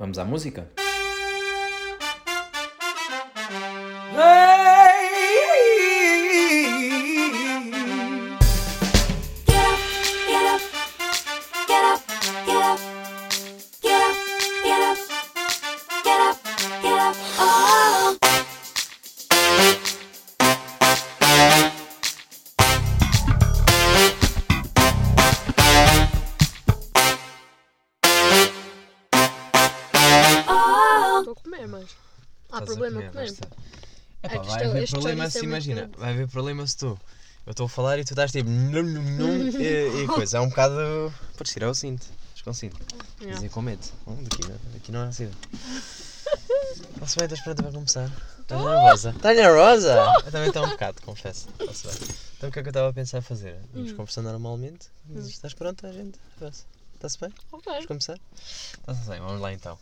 Vamos à música? Get Este problema se é muito imagina. Vai haver problema se tu. Eu estou a falar e tu estás tipo. Num, num, num, e, e coisa. É um bocado. Podes tirar o cinto. Estás com cinto. Yeah. Dizer com medo. Hum, Daqui, não- daqui não há assim. Está-se bem, estás pronta para começar? Estás nervosa? Estás nervosa? Eu também estou um bocado, confesso. Está-se bem. Então o que é que eu estava a pensar fazer? Hum. Vamos conversar normalmente. Mas Estás pronta, gente? Está-se bem? Ok. Vamos começar? Está-se bem, vamos lá então.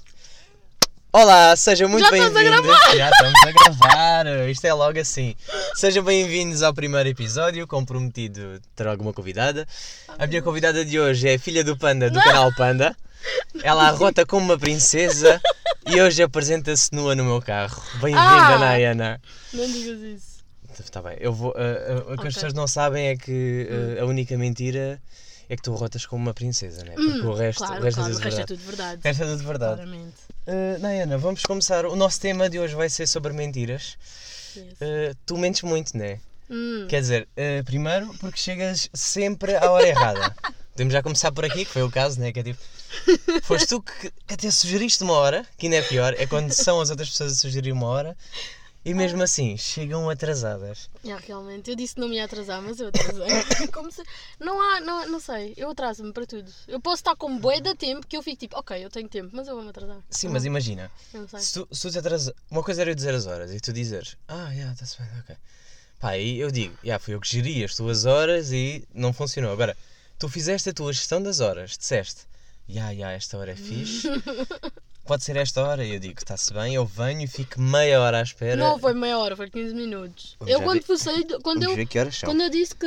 Olá, sejam muito Já estás a bem-vindos. Já estamos a gravar. Isto é logo assim. Sejam bem-vindos ao primeiro episódio. Como prometido, terá alguma convidada. A minha convidada de hoje é a filha do Panda, do canal Panda. Ela arrota como uma princesa e hoje apresenta-se nua no meu carro. Bem-vinda, Ah! Nayana. Não digas isso. Está bem, eu vou. ah, ah, o que Ok. as pessoas não sabem é que ah, a única mentira é que tu arrotas como uma princesa, né? Porque o resto, claro, o resto claro, é o tudo resto é tudo verdade. O resto é tudo verdade. Claramente. Uh, Nayana, vamos começar. O nosso tema de hoje vai ser sobre mentiras. Yes. Uh, tu mentes muito, né? Hum, Quer dizer, uh, primeiro porque chegas sempre à hora errada. Podemos já começar por aqui, que foi o caso, né? Que é tipo. Foste tu que, que até sugeriste uma hora, que ainda é pior, é quando são as outras pessoas a sugerir uma hora e mesmo assim chegam atrasadas. yeah, realmente. Eu disse que não me ia atrasar, mas eu atrasei. Como se... Não há, não, não sei. Eu atraso-me para tudo. Eu posso estar com bué de tempo que eu fico tipo, ok, eu tenho tempo, mas eu vou-me atrasar. Sim, mas imagina, não sei. se tu, se tu te atrasas. Uma coisa era eu dizer as horas e tu dizeres, ah, já, está-se bem, ok. Pá, aí eu digo, já, fui eu que geri as tuas horas e não funcionou. Agora, tu fizeste a tua gestão das horas, disseste, já, já, esta hora é fixe, pode ser esta hora, e eu digo, está-se bem, eu venho e fico meia hora à espera. Não foi meia hora, foi 15 minutos. Vamos eu quando ver- fui sair, do- quando eu, quando eu disse que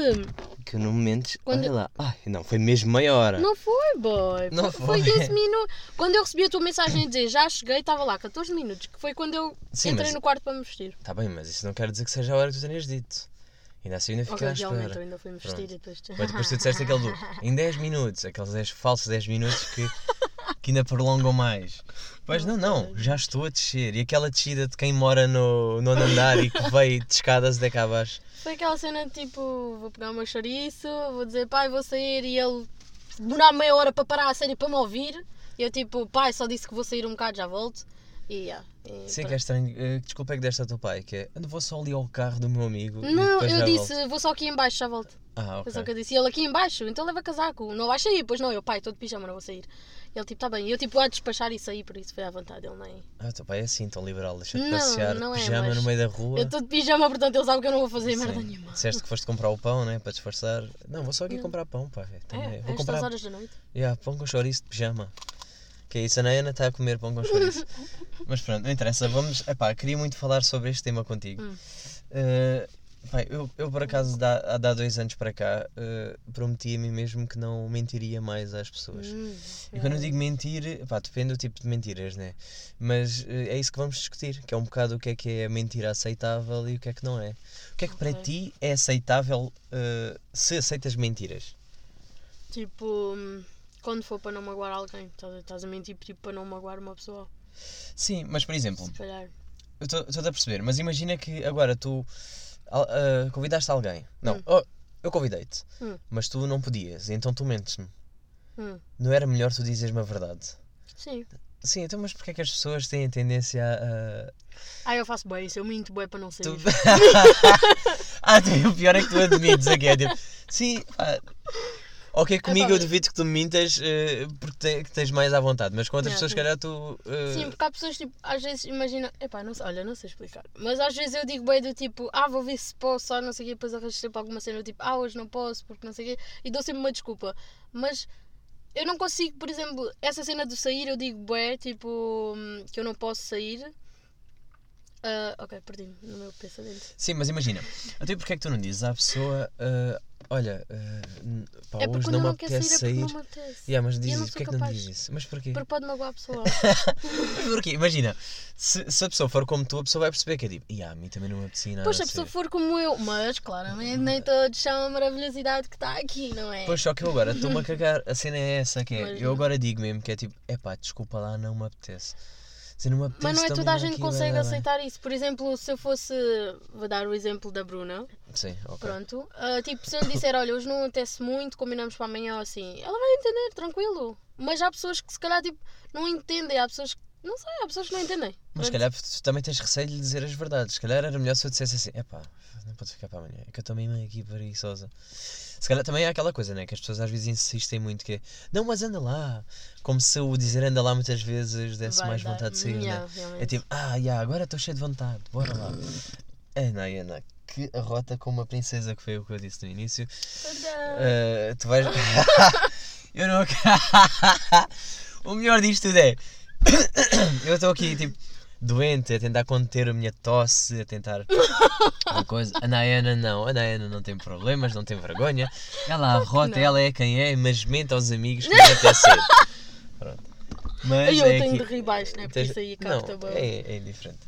Que no momento, Quando- olha lá, ai, não, foi mesmo meia hora. Não foi, boy. Não foi. foi. 15 minutos. Quando eu recebi a tua mensagem a dizer já cheguei, estava lá 14 minutos, que foi quando eu Sim, entrei mas- no quarto para me vestir. Está bem, mas isso não quer dizer que seja a hora que tu tenhas dito. Ainda assim ainda fiquei Ok, à espera. realmente, eu ainda fui me vestir Pronto. e depois. Mas depois tu disseste aquele do em 10 minutos, aqueles 10 falsos 10 minutos que, que ainda prolongam mais. Pois não, não, já estou a descer. E aquela descida de quem mora no nono andar e que veio de escadas cá abaixo. Foi aquela cena de tipo, vou pegar o meu chouriço, vou dizer pai, vou sair e ele demorar meia hora para parar a série para me ouvir. E eu tipo, pai, só disse que vou sair um bocado, já volto. E yeah, e Sim, que é estranho. Eh, Desculpa é que deste ao teu pai, que é eu vou só ali ao carro do meu amigo. Não, eu disse, volto." vou só aqui em baixo, já volto. Ah, Foi só ok. que eu disse, e ele aqui em baixo, então leva casaco, não vais sair, pois não, eu pai, estou de pijama, não vou sair. Ele tipo, tá bem, e eu tipo, a despachar e sair, por isso foi à vontade, ele nem... Ah, teu pai é assim, tão liberal. Deixa-te Não, passear não é, pijama mas no meio da rua. Eu estou de pijama, portanto ele sabe que eu não vou fazer Sim. merda nenhuma. Disseste que foste comprar o pão, né? Para disfarçar. Não, vou só aqui comprar pão, pai. Também. É, vou comprar horas da noite. Yeah, pão com chouriço de pijama. Que é isso, a Nayana está a comer pão com chouriço. Mas pronto, não interessa, vamos. Epá, queria muito falar sobre este tema contigo. Hum. Eh, eu, eu por acaso, dá, há dá dois anos para cá, eh, prometi a mim mesmo que não mentiria mais às pessoas. Hum, E quando eu digo mentir, pá, depende do tipo de mentiras, né? Mas eh, é isso que vamos discutir, que é um bocado o que é que é a mentira aceitável e o que é que não é. O que é que para Ok. ti é aceitável eh, se aceitas mentiras? Tipo, hum, quando for para não magoar alguém, estás a- estás a mentir tipo, para não magoar uma pessoa, Sim, mas por exemplo, se calhar. Eu estou a perceber, mas imagina que agora tu ah, convidaste alguém. Não, Hum. oh, eu convidei-te, Hum. mas tu não podias, então tu mentes-me. Hum, Não era melhor tu dizeres-me a verdade? sim. Sim, então, mas porquê é que as pessoas têm a tendência a. Ah, eu faço bem isso, eu minto bem para não sair. Tu... ah, o pior é que tu admites aqui. É tipo, sim, pá. Ok, comigo pá, eu mas- duvido que tu mintas eh, porque te- que tens mais à vontade, mas com outras Yeah, pessoas, se calhar, tu. eh, Sim, porque há pessoas tipo, às vezes imagina, epá, não sei, olha, não sei explicar, mas às vezes eu digo bem do tipo, ah, vou ver se posso, ou não sei o quê, depois arranjo sempre alguma cena, tipo, ah, hoje não posso, porque não sei o quê, e dou sempre uma desculpa, mas eu não consigo, por exemplo, essa cena do sair, eu digo bué, tipo, hum, que eu não posso sair. Ah, ok, perdi-me no meu pensamento. Sim, mas imagina, até porque é que tu não dizes à pessoa, ah, olha, n- pá, é porque hoje quando não eu me não apetece sair é porque não me apetece. Yeah, mas diz não isso, sou porquê que não diz isso? Mas porquê? Porque pode magoar a pessoa. Mas porquê? Imagina, se, se a pessoa for como tu, a pessoa vai perceber que é tipo, yeah, a mim também não me apetecia nada. Pois se a pessoa sair." for como eu, mas claramente nem todos são a maravilhosidade que está aqui, não é? Pois só que eu agora estou-me a cagar, a cena é essa que é, Mas eu não. agora digo mesmo que é tipo, epá, desculpa lá, não me apetece. Apetece Mas não é toda a gente aqui, consegue dar bem. aceitar isso. Por exemplo, se eu fosse. Vou dar o exemplo da Bruna. Sim, ok. Pronto. Ah, tipo, se eu lhe disser, olha, hoje não acontece muito, combinamos para amanhã ou assim, ela vai entender, tranquilo. Mas há pessoas que se calhar tipo, não entendem. Há pessoas que. Não sei, há pessoas que não entendem. Mas se calhar tu também tens receio de lhe dizer as verdades. Se calhar era melhor se eu dissesse assim: epá, não podes ficar para amanhã. É que eu estou mesmo aqui preguiçosa. Se calhar também é aquela coisa, né? Que as pessoas às vezes insistem muito que é não, mas anda lá. Como se o dizer anda lá muitas vezes desse Vai mais dar- vontade de sair, Yeah, né? realmente. É tipo, ah, yeah, agora estou cheio de vontade, bora lá. Ana, Ana, que arrota com uma princesa que foi o que eu disse no início. Uh, tu vais. eu não. o melhor disto tudo é. eu estou aqui, tipo, doente, a tentar conter a minha tosse, a tentar. Uma coisa. A Nayana não, a Nayana não tem problemas, não tem vergonha. Ela arrota, não. ela é quem é, mas mente aos amigos que não até cedo. Pronto. Mas Aí eu é tenho aqui- de rir baixo, né? Porque tens- isso aí Não, capta bem. é, é indiferente.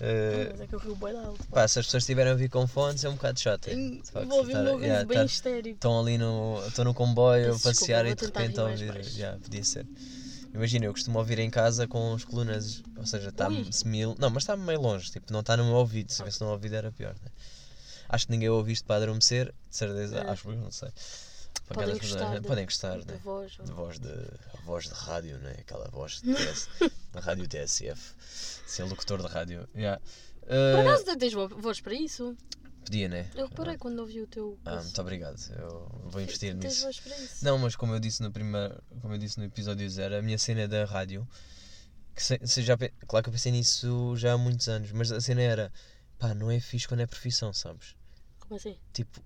Uh, Mas é que eu rio bem alto. pá, se as pessoas estiverem a ouvir com fones é um bocado chato. Hum, De facto, Vou ouvir estar- riso yeah, bem estar- histérico. estão ali no. No comboio a Peço passear desculpa, e de repente a ouvir. Já, podia ser. Imagina, eu costumo ouvir em casa com as colunas, ou seja, está mil. Não, mas está meio longe, tipo, não está no meu ouvido. Se fosse no meu ouvido era pior, né? Acho que ninguém ouve isto para adormecer, de certeza, É. acho que eu não sei. Para Podem gostar de- Podem gostar, De né? voz. De voz de. Voz de rádio, né? Aquela voz de TS, da rádio TSF. Ser locutor de rádio. Yeah. Por Uh, acaso tens vo- voz para isso? Podia, né? Eu reparei quando ouvi o teu. Ah, muito obrigado. Eu vou investir Tens nisso. para isso? Não, mas como eu disse no primeiro, como eu disse no episódio zero, a minha cena da rádio, que se, se já, claro que eu pensei nisso já há muitos anos, mas a cena era, pá, não é fixe quando é profissão, sabes? Como assim? Tipo,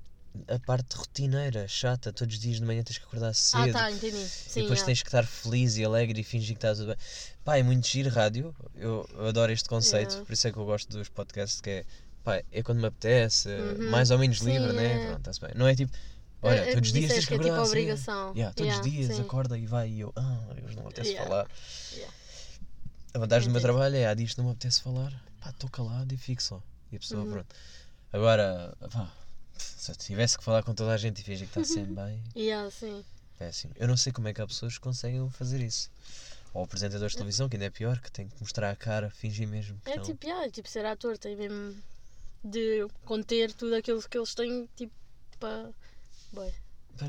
a parte rotineira, chata, todos os dias de manhã tens que acordar Ah, cedo, tá, entendi. e Sim, depois yeah. tens que estar feliz e alegre e fingir que está tudo bem. Pá, é muito giro rádio, eu, eu adoro este conceito, Yeah. por isso é que eu gosto dos podcasts, que é, pá, é quando me apetece, Uhum. mais ou menos Sim, livre, né? é. Pronto, está-se bem. Não é tipo, olha, É, é, todos os dias tens que que é tipo acordar obrigação. Yeah, todos Yeah, os dias sim. acorda e vai e eu, ah, hoje não me apetece Yeah. falar. Yeah. A vantagem do meu trabalho é, há dias não me apetece falar, pá, estou calado e fico só. E a pessoa, Uhum. pronto. Agora, pá, se eu tivesse que falar com toda a gente e fingir que está sempre bem, Yeah, sim. péssimo. Eu não sei como é que há pessoas que conseguem fazer isso. Ou apresentadores de televisão, que ainda é pior, que tem que mostrar a cara, fingir mesmo que É tipo, yeah, tipo, ser ator tem mesmo de conter tudo aquilo que eles têm, tipo, para. Bem,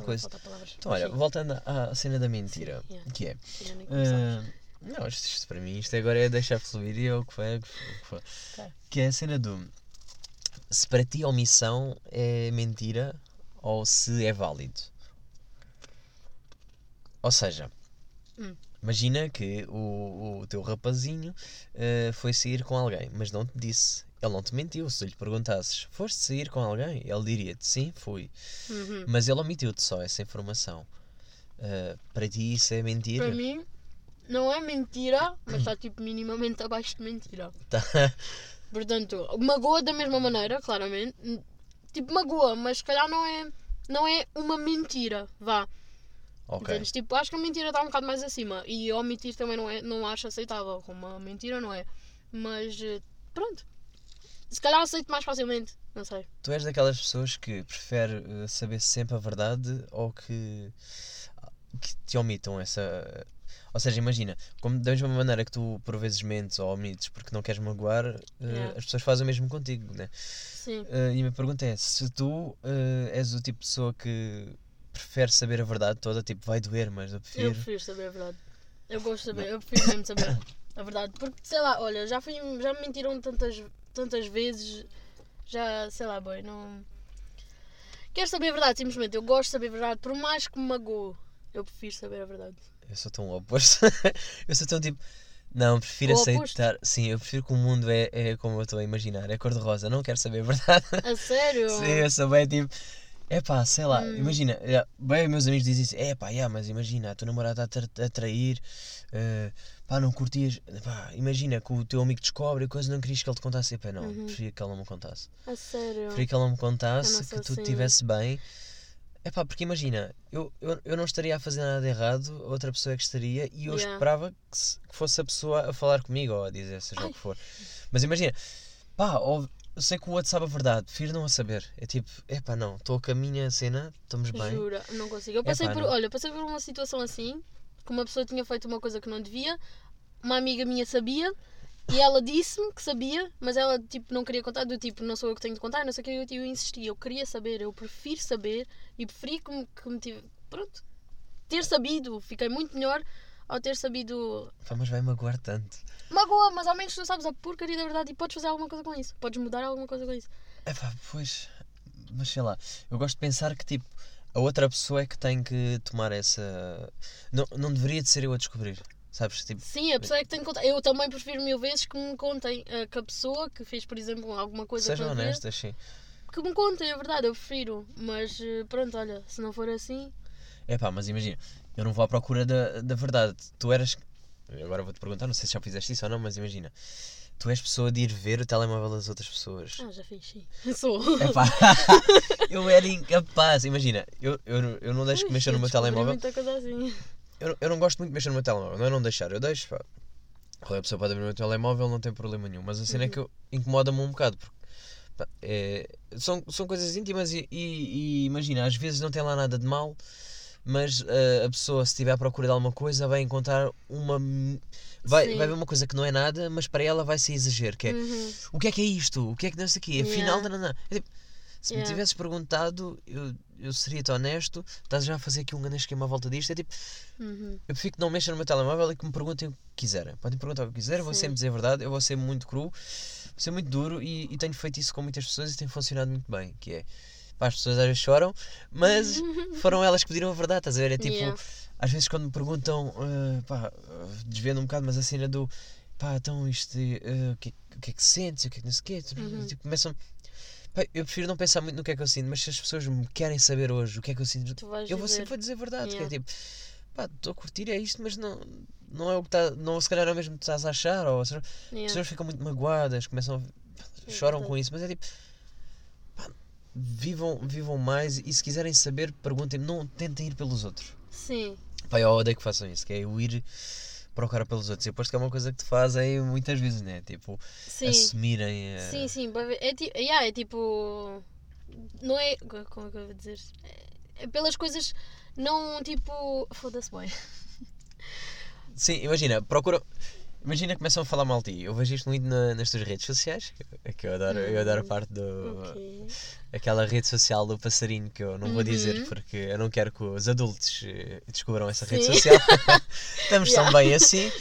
coisa. Então, olha, sim, voltando à cena da mentira, Sim, yeah. que é. Ah, não, isto, isto para mim, isto agora é deixar fluir e é o que foi, é o que foi, que é a cena do. Se para ti a omissão é mentira ou se é válido. Ou seja, Hum. imagina que o, o teu rapazinho ah, foi sair com alguém, mas não te disse. Ele não te mentiu. Se lhe perguntasses, foste sair com alguém? Ele diria-te, sim, fui. Uhum. Mas ele omitiu-te só essa informação. Ah, para ti isso é mentira? Para mim, não é mentira, mas está tipo minimamente abaixo de mentira. Tá. Portanto, magoa da mesma maneira, claramente. Tipo, magoa, mas se calhar não é, não é uma mentira, vá. Ok. Entendes? Tipo, acho que a mentira está um bocado mais acima. E omitir também não, é, não acho aceitável. Como uma mentira, não é. Mas, eh, pronto. Se calhar aceito mais facilmente. Não sei. Tu és daquelas pessoas que prefere eh, saber sempre a verdade ou que, que te omitam essa. Ou seja, imagina, como da mesma maneira que tu por vezes mentes ou omites porque não queres magoar, eh, Yeah. as pessoas fazem o mesmo contigo, né? Sim. Eh, e a minha pergunta é: se tu és o tipo de pessoa que prefere saber a verdade toda, tipo, vai doer, mas eu Eu prefiro. prefiro saber a verdade. Eu gosto de saber. Eu prefiro mesmo saber a verdade. Porque, sei lá, olha, já, fui, já me mentiram tantas, tantas vezes. Já, sei lá, boi, não. Quero saber a verdade, simplesmente. Eu gosto de saber a verdade. Por mais que me magoe, eu prefiro saber a verdade. Eu sou tão oposto. eu sou tão tipo. Não, prefiro O oposto? aceitar. Sim, eu prefiro que o mundo é, é como eu estou a imaginar, é cor-de-rosa. Não quero saber a verdade. A sério? Sim, eu sou bem tipo. É pá, sei lá, Hum. imagina, já, bem, meus amigos dizem isso, é pá, yeah, mas imagina, a tua namorada está a tra- a trair, eh, pá, não curtias, pá, imagina que o teu amigo descobre e coisa, não querias que ele te contasse, e pá, não, Uhum. preferia que ele não me contasse, A sério? preferia que ele não me contasse, que tu assim. estivesse bem, É pá, porque imagina, eu, eu, eu não estaria a fazer nada de errado, outra pessoa é que estaria, e eu Yeah. esperava que, que fosse a pessoa a falar comigo ou a dizer, seja o Ai. que for. Mas imagina, pá, ou- eu sei que o outro sabe a verdade, prefiro não a saber. É tipo, é pá, não, estou com a minha cena, estamos bem. Jura, não consigo. Eu passei Epá, por, não. olha, passei por uma situação assim, que uma pessoa tinha feito uma coisa que não devia, uma amiga minha sabia, e ela disse-me que sabia, mas ela tipo não queria contar, do tipo, não sou eu que tenho de contar, não sei o que, eu, eu insisti, eu queria saber, eu prefiro saber e preferi que me, que me tive, pronto, ter sabido, fiquei muito melhor ao ter sabido. Pá, mas vai magoar tanto. Magoa, mas ao menos tu sabes a porcaria da verdade e podes fazer alguma coisa com isso, podes mudar alguma coisa com isso. É pá, pois, mas sei lá, eu gosto de pensar que tipo, a outra pessoa é que tem que tomar essa. Não, não deveria de ser eu a descobrir, sabes? Tipo, Sim, a pessoa é que tem que contar. Eu também prefiro mil vezes que me contem eh, que a pessoa que fez, por exemplo, alguma coisa sejam honestas, sim. que me contem, é verdade, eu prefiro. Mas eh, pronto, olha, se não for assim. É pá, mas imagina, eu não vou à procura da, da verdade. Tu eras. Agora vou-te perguntar, não sei se já fizeste isso ou não, mas imagina. Tu és pessoa de ir ver o telemóvel das outras pessoas. Ah, já fiz, sim. Sou. É pá, eu era incapaz. Imagina, eu, eu, eu não deixo que mexam no eu meu telemóvel. Muita coisa assim. Eu, não- eu não gosto muito de mexer no meu telemóvel, não é não deixar, eu deixo, pá. Qualquer pessoa pode abrir o meu telemóvel, não tem problema nenhum. Mas a cena é que eu incomoda-me um bocado. Porque, pá, é- são, são coisas íntimas e, e- e imagina, às vezes não tem lá nada de mal, mas eh, a pessoa, se estiver à procura de alguma coisa, vai encontrar uma. Vai, Sim. vai ver uma coisa que não é nada, mas para ela vai ser exagero. Que é Uhum. o que é que é isto? O que é que não sei aqui? Afinal, Yeah. não, não. É tipo, se me Yeah. tivesses perguntado, eu, eu seria-te honesto. Estás já a fazer aqui um grande esquema à volta disto. É tipo, Uhum. eu prefiro que não mexam no meu telemóvel e que me perguntem o que quiserem. Podem perguntar o que quiserem, vou sempre dizer a verdade, eu vou ser muito cru, vou ser muito duro e, e tenho feito isso com muitas pessoas e tem funcionado muito bem. Que é, pá, as pessoas às vezes choram, mas foram elas que pediram a verdade, estás a ver? É tipo, Yeah. às vezes quando me perguntam, ah, pá, desviando um bocado, mas a cena do, pá, então isto, ah, o, que, é- o que é que sentes, o que é que não sei o quê, Uhum. tipo, começam... Pá, eu prefiro não pensar muito no que é que eu sinto, mas se as pessoas me querem saber hoje o que é que eu sinto, eu vou sempre dizer a verdade, que é Yeah. tipo, pá, estou a curtir é isto, mas não, não é o que está, não se calhar é o mesmo que estás a achar, ou as Yeah. pessoas ficam muito magoadas, começam, a- É choram verdade. com isso, mas é tipo, vivam, vivam mais e se quiserem saber, perguntem-me, não tentem ir pelos outros. Sim. Pá, eu odeio que façam isso, que é o ir procurar pelos outros. E aposto que é uma coisa que te fazem muitas vezes, né? Tipo, Sim. assumirem. eh, Sim, sim, é, ti- yeah, é tipo. Não é. Como é que eu vou dizer? É pelas coisas. Não tipo. Foda-se, bem. Sim, imagina, procura. Imagina começam a falar mal de ti. Eu vejo isto muito na- nas tuas redes sociais. Que, que eu, adoro, eu adoro a parte do. Ok. Aquela rede social do passarinho que eu não vou dizer Uhum. porque eu não quero que os adultos eh, descubram essa rede Sim. social. Estamos tão Yeah. bem assim.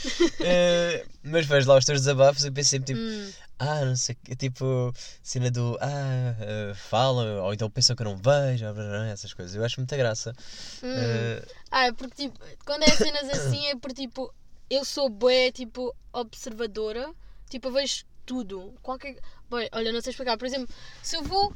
eh, mas vejo lá os teus desabafos e pensei tipo. Hum, Ah, não sei tipo, cena do ah, eh, falam, ou então pensam que eu não vejo, essas coisas. Eu acho muita graça. hum. Eh, Ah, é porque tipo, quando é cenas assim é porque tipo, eu sou bué, tipo, observadora, tipo, eu vejo tudo. Qualquer. Bem, olha, não sei explicar. Por exemplo, se eu vou,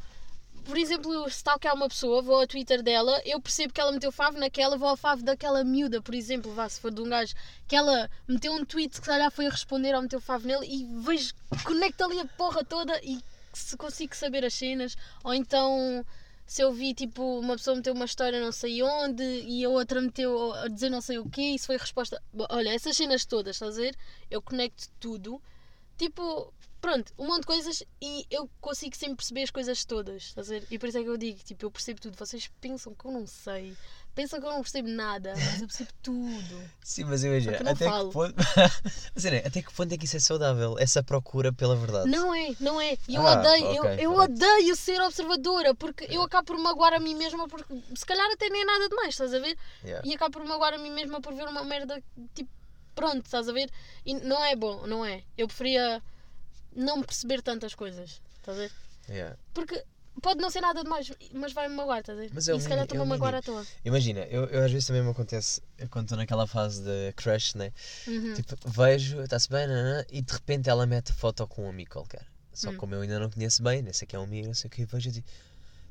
por exemplo, stalkear uma pessoa, vou ao Twitter dela, eu percebo que ela meteu fave naquela, vou ao fave daquela miúda, por exemplo, vá, se for de um gajo, que ela meteu um tweet que se calhar foi responder ou meteu fave nele e vejo, conecto ali a porra toda e se consigo saber as cenas, ou então se eu vi tipo uma pessoa meteu uma história não sei onde e a outra meteu a dizer não sei o quê, isso foi a resposta. Olha, essas cenas todas, estás a ver? Eu conecto tudo, tipo, pronto, um monte de coisas e eu consigo sempre perceber as coisas todas, estás a ver? E por isso é que eu digo, tipo, eu percebo tudo. Vocês pensam que eu não sei, pensam que eu não percebo nada, mas eu percebo tudo. sim, mas imagina, eu até falo. que, ponto... Mas, né, até que ponto é que isso é saudável? Essa procura pela verdade. Não é, não é. Eu Ah, odeio, eu, ok, eu pronto. odeio ser observadora, porque eu acabo por magoar a mim mesma, porque se calhar até nem é nada demais, estás a ver? Yeah. E acabo por magoar a mim mesma por ver uma merda, tipo, pronto, estás a ver? E não é bom, não é. Eu preferia não perceber tantas coisas, estás a ver? Yeah. Porque pode não ser nada demais, mas vai-me magoar, estás a ver? Mas é e se calhar mínimo- é estou-me o a magoar à toa. Imagina, eu, eu às vezes também me acontece, quando estou naquela fase de crush, né? Uhum. Tipo, vejo, está-se bem, nanã, e de repente ela mete foto com um amigo qualquer. Só Hum. que como eu ainda não conheço bem, nem sei que é um amigo, não sei o que, vejo e digo,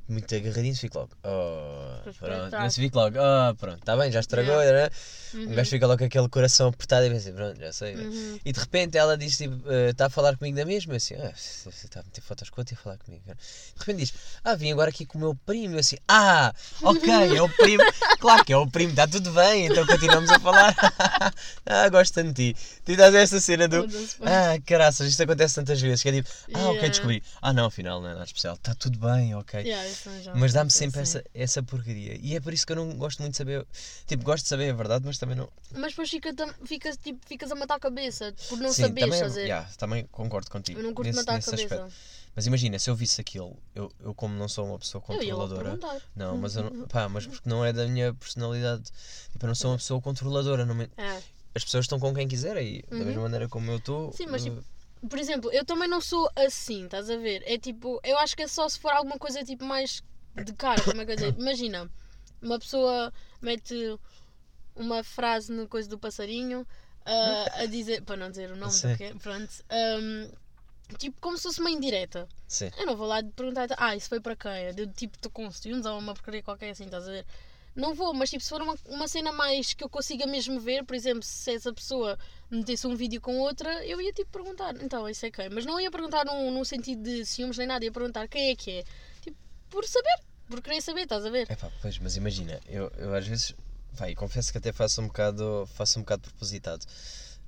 muito agarradinhos, fico logo. Oh, pronto. trás. Eu fico logo, oh, pronto, está bem, já estragou, né? Um gajo fica logo com aquele coração apertado e pensa, pronto, já sei. né? Uhum. E de repente ela diz, tipo, está a falar comigo da mesma, eu assim, ah, você está a meter fotos com outra e a falar comigo. cara." De repente diz, ah, vim agora aqui com o meu primo, assim, ah, ok, é o primo, claro que é o primo, está tudo bem, então continuamos a falar. ah, gosto tanto de ti. Tu estás essa cena do, ah, caraças, isto acontece tantas vezes, que é tipo, ah, ok, Yeah. descobri. Ah, não, afinal não é nada especial, está tudo bem, ok. Yeah, Mas dá-me sempre essa, essa porcaria. E é por isso que eu não gosto muito de saber. Tipo, gosto de saber a verdade, mas também não. Mas depois fica, ficas, tipo, ficas a matar a cabeça por não Sim, saberes também, é fazer. yeah, também concordo contigo. Eu não curto nesse- matar a cabeça. aspecto. Mas imagina, se eu visse aquilo, eu, eu como não sou uma pessoa controladora. Não, mas eu não, pá, mas porque não é da minha personalidade. Tipo, eu não sou uma pessoa controladora. Não me- É. As pessoas estão com quem quiserem e da Uhum. mesma maneira como eu estou. Sim, mas eh, tipo, por exemplo, eu também não sou assim, estás a ver? É tipo, eu acho que é só se for alguma coisa tipo mais de cara, como é que eu dizer? Imagina, uma pessoa mete uma frase no coisa do passarinho ah, a dizer, para não dizer o nome, Sim. porque, pronto, ahm, tipo como se fosse uma indireta. Sim. Eu não vou lá perguntar, ah, isso foi para quem? É de tipo, com ciúmes ou uma porcaria qualquer assim, estás a ver? Não vou, mas tipo, se for uma, uma cena mais que eu consiga mesmo ver, por exemplo, se essa pessoa metesse um vídeo com outra, eu ia tipo perguntar, então, isso é quem? Mas não ia perguntar num, num sentido de ciúmes nem nada, ia perguntar quem é que é. Tipo, por saber, por querer saber, estás a ver? É pá, pois, mas imagina, eu, eu às vezes, e confesso que até faço um bocado, faço um bocado propositado.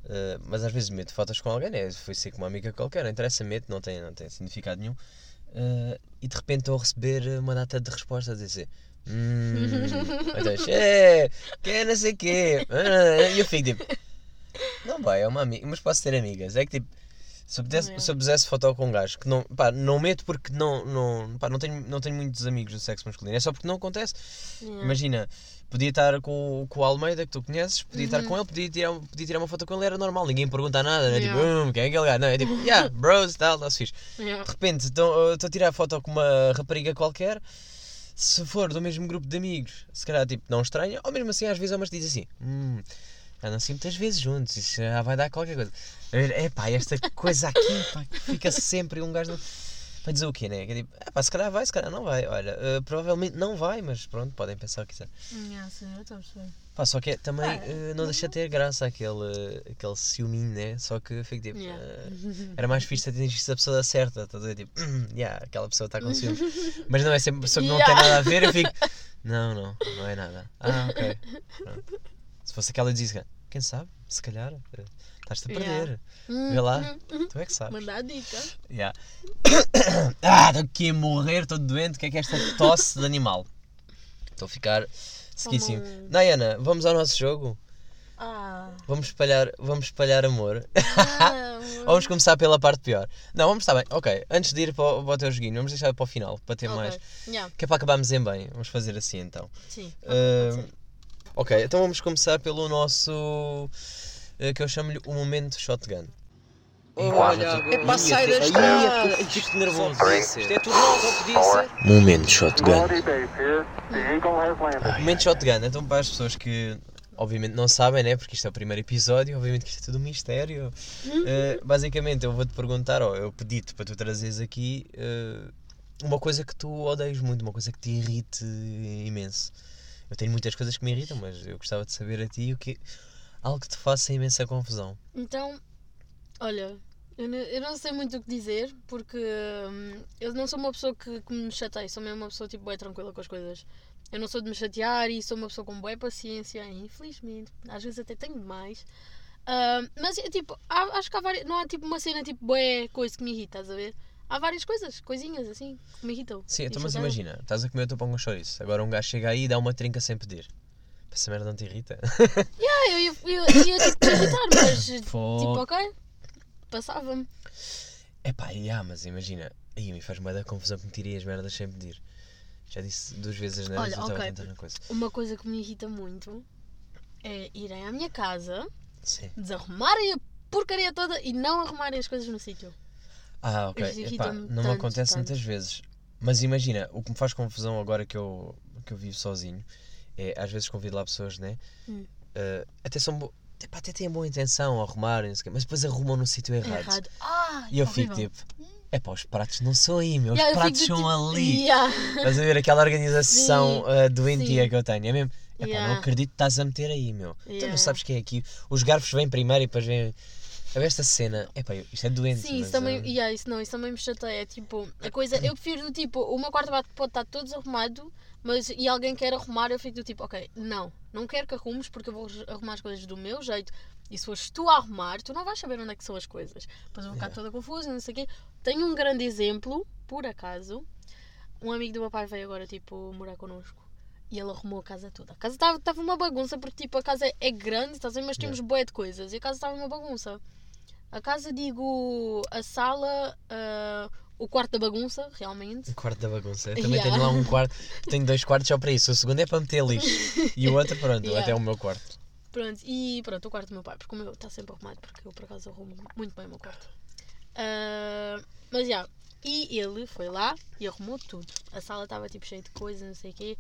Eh, mas às vezes meto fotos com alguém, né? Foi ser com uma amiga qualquer, não interessa, meto, não tem, não tem significado nenhum. Eh, e de repente estou a receber uma data de respostas a dizer. Hum, então, é, que é não sei o quê. Ah, E eu fico tipo, não vai, é uma amiga, mas posso ter amigas. É que tipo, se eu, pudesse, É. se eu pusesse foto com um gajo que não, pá, não meto porque não, não, pá, não, tenho, não tenho muitos amigos do sexo masculino, é só porque não acontece. Yeah. Imagina, podia estar com, com o Almeida que tu conheces, podia estar com ele, podia tirar, podia tirar uma foto com ele, era normal, ninguém pergunta nada, não é tipo, Yeah. hum, quem é aquele gajo? Não, é tipo, yeah, bros, tal, está-se fixe. Yeah. De repente, estou estou a tirar foto com uma rapariga qualquer, se for do mesmo grupo de amigos, se calhar tipo, não estranha, ou mesmo assim às vezes umas diz assim, hum, andam assim muitas vezes juntos, isso já vai dar qualquer coisa. É pá, esta coisa aqui, pá, fica sempre um gajo. Vai dizer o quê, né? É tipo, é pá, se calhar vai, se calhar não vai. Olha, eh, provavelmente não vai, mas pronto, podem pensar o que quiser. Yeah, sim, eu estou a. Pá, só que é, também Ah, eh, não deixa de ter graça aquele, aquele ciúminho, né? Só que fico tipo, Yeah. eh, era mais fixe se atingisse a pessoa certa, estás a ver? Tipo, "Hum, yeah, aquela pessoa está com ciúme. Mas não é sempre pessoa que não tem Yeah. nada a ver, eu fico, não, não, não é nada. Ah, ok. Pronto. Se fosse aquela que dizia, quem sabe, se calhar, eh, estás-te a Yeah. perder. Vê lá, tu é que sabes. Mandar a dica. Yeah. ah, estou aqui a morrer, estou doente. O que é que é esta tosse de animal? Estou a ficar sequíssimo. Como Diana, vamos ao nosso jogo? Ah, Vamos espalhar, vamos espalhar amor. ah vamos começar pela parte pior? Não, vamos estar bem. Ok, antes de ir para o, para o teu joguinho, vamos deixar para o final, para ter ok. mais. Yeah, Que é para acabarmos em bem. Vamos fazer assim então. sim. Ser. ok, então vamos começar pelo nosso. eh, que eu chamo-lhe o momento shotgun. Olha, é para sair da estrada. Fico nervoso. Isto é tudo novo, podia ser. Momento shotgun. Landed. Momento shotgun, então para as pessoas que obviamente não sabem, né? Porque isto é o primeiro episódio, obviamente que isto é tudo um mistério. Eh, basicamente, eu vou-te perguntar, ou eu pedi-te para tu trazeres aqui eh, uma coisa que tu odeias muito, uma coisa que te irrite imenso. Eu tenho muitas coisas que me irritam, mas eu gostava de saber a ti o que algo que te faça imensa confusão. Então, olha, eu não, eu não sei muito o que dizer porque hum, eu não sou uma pessoa que, que me chateia, sou mesmo uma pessoa tipo bem tranquila com as coisas. Eu não sou de me chatear e sou uma pessoa com boa paciência, infelizmente, às vezes até tenho demais. Ah, mas é tipo, há- acho que há várias, não há tipo uma cena tipo boé coisa que me irrita, estás a ver? Há várias coisas, coisinhas assim, que me irritam. Sim, então, mas imagina, estás a comer o teu pão com chouriço, agora um gajo chega aí e dá uma trinca sem pedir. Essa merda não te irrita? Ah, eu ia, eu ia tipo irritar, mas tipo, ok, passava-me. Epá, yeah, mas imagina, aí me faz da confusão que me tirei as merdas sem pedir. Já disse duas vezes as neiras Olha, eu estava ok. a tentar uma coisa. Uma coisa que me irrita muito é irem à minha casa, Sim. desarrumarem a porcaria toda e não arrumarem as coisas no sítio. Ah, ok. Epá, não me acontece tanto. muitas vezes. Mas imagina, o que me faz confusão agora que eu, que eu vivo sozinho é às vezes convido lá pessoas, né? Hum. Eh, até são. Epá, até têm boa intenção a arrumar, mas depois arrumam no sítio É errado. errado. Ah, E eu é fico horrível. tipo, É pá, os pratos não são aí, meu. Os Yeah, pratos são tipo, ali. yeah. Estás a ver aquela organização Sim, uh, doentia sim. que eu tenho? É mesmo. É pá, não Yeah. acredito que estás a meter aí, meu. Tu Yeah. não sabes quem é aqui. Os garfos vêm primeiro e depois vêm. A ver esta cena. É pá, isto é doente. Sim, isso também, uh, yeah, isso não, isso também me chateia. É tipo, a coisa, eu prefiro do tipo, o meu quarto pode estar todo desarrumado, mas e alguém quer arrumar, eu fico do tipo, ok, não, não quero que arrumes porque eu vou arrumar as coisas do meu jeito. E se fores tu a arrumar, tu não vais saber onde é que são as coisas. Depois eu vou ficar Yeah. toda confusa, não sei o quê. Tenho um grande exemplo, por acaso. Um amigo do meu pai veio agora, tipo, morar connosco. E ele arrumou a casa toda. A casa estava uma bagunça, porque tipo, a casa é grande, estás a ver? mas temos bué de coisas. E a casa estava uma bagunça. A casa, digo, a sala, ah, o quarto da bagunça, realmente. O quarto da bagunça. Eu também Yeah. tenho lá um quarto. Tenho dois quartos só para isso. O segundo é para meter lixo. E o outro, pronto, Yeah. até o meu quarto. Pronto, e pronto, o quarto do meu pai, porque o meu está sempre arrumado, porque eu por acaso arrumo muito bem o meu quarto. Ah, mas já, e ele foi lá e arrumou tudo. A sala estava tipo cheia de coisas, não sei o quê.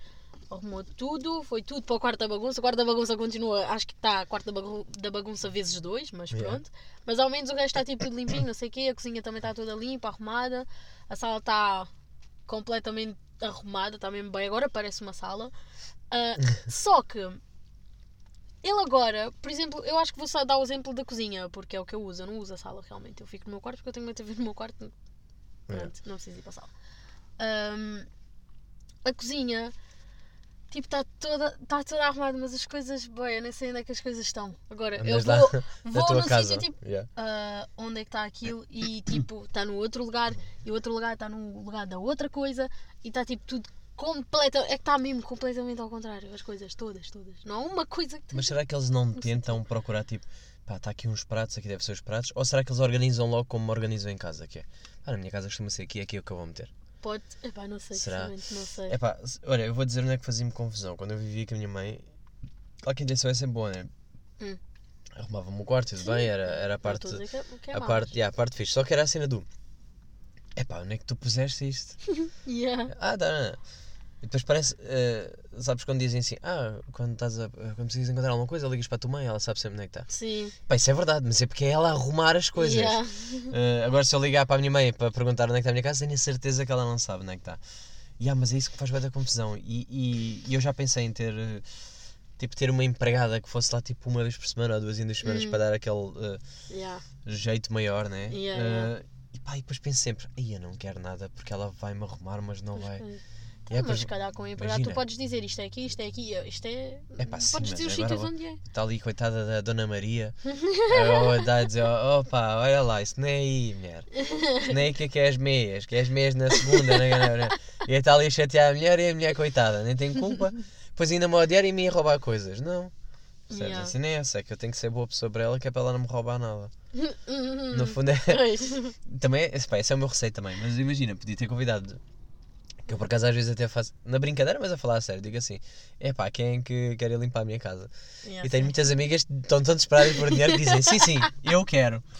Arrumou tudo, foi tudo para o quarto da bagunça. O quarto da bagunça continua, acho que está quarto da, da bagunça vezes dois, mas Yeah. pronto. Mas ao menos o resto está tipo tudo limpinho, não sei o quê. A cozinha também está toda limpa, arrumada. A sala está completamente arrumada, está mesmo bem. Agora parece uma sala. Ah, só que ele agora, por exemplo, eu acho que vou só dar o exemplo da cozinha, porque é o que eu uso. Eu não uso a sala realmente. Eu fico no meu quarto porque eu tenho uma TV no meu quarto. Pronto, não preciso ir para a sala. Ahm, a cozinha, tipo, está toda, tá toda arrumada, mas as coisas, bem, eu nem sei onde é que as coisas estão. Agora, eu Andas lá vou, vou num sítio tipo, Yeah. ah, onde é que está aquilo e tipo, está no outro lugar e o outro lugar está no lugar da outra coisa e está tipo tudo completa, é que está mesmo completamente ao contrário, as coisas todas, todas. Não há uma coisa que Mas será que eles não tentam procurar tipo, pá, está aqui uns pratos, aqui deve ser os pratos? Ou será que eles organizam logo como organizam em casa? Que é, pá, na minha casa costuma ser aqui, aqui é o que eu vou meter. Pode. Epá, não sei, Será? não sei. É pá, se- olha, eu vou dizer onde é que fazia-me confusão. Quando eu vivia com a minha mãe, claro que a intenção é sempre boa, né? Hum. Arrumava-me o quarto, tudo bem, era, era a Não parte. que é- que é a parte, yeah, a parte fixe. Só que era a cena do. Epá, onde é que tu puseste isto? Yeah. Ah, dá. E depois parece. eh, sabes quando dizem assim, ah, quando estás a. Quando precisas encontrar alguma coisa, ligas para a tua mãe, ela sabe sempre onde é que está. Sim. Pá, isso é verdade, mas é porque é ela a arrumar as coisas. Yeah. Eh, agora, se eu ligar para a minha mãe para perguntar onde é que está a minha casa, tenho a certeza que ela não sabe onde é que está. Yeah, mas é isso que faz muita confusão. E, e, e eu já pensei em ter. eh, Tipo, ter uma empregada que fosse lá tipo uma vez por semana ou duas em duas semanas Hum. para dar aquele eh, Yeah. jeito maior, né? Yeah, Eh, yeah. E pá, e depois penso sempre, aí eu não quero nada porque ela vai-me arrumar, mas não vai. Pois. É, mas pois, se calhar com a empregada tu podes dizer isto é aqui, isto é aqui, isto é. Epá, sim, podes mas dizer os sítios onde é. Está ali, coitada da Dona Maria, a dar a dizer: opa, olha lá, isso não é aí, mulher. Isso não é que é que é as meias, que é as meias na segunda, não, não. E está ali a chatear a mulher e a mulher, coitada, nem tem culpa. Depois ainda me odiar e me ia roubar coisas. Não. Percebes? Yeah. Assim nem é essa, é que eu tenho que ser boa pessoa para ela, que é para ela não me roubar nada. No fundo é. Pois. Também, é- esse, pá, esse é o meu receio também, mas imagina, podia ter convidado. Que eu por acaso às vezes até faço. Na brincadeira, mas a falar a sério, digo assim: é pá, quem é que quer ir limpar a minha casa? Yeah, E tenho sim. muitas amigas que estão tão desesperadas por dinheiro que dizem: sim, sim, eu quero.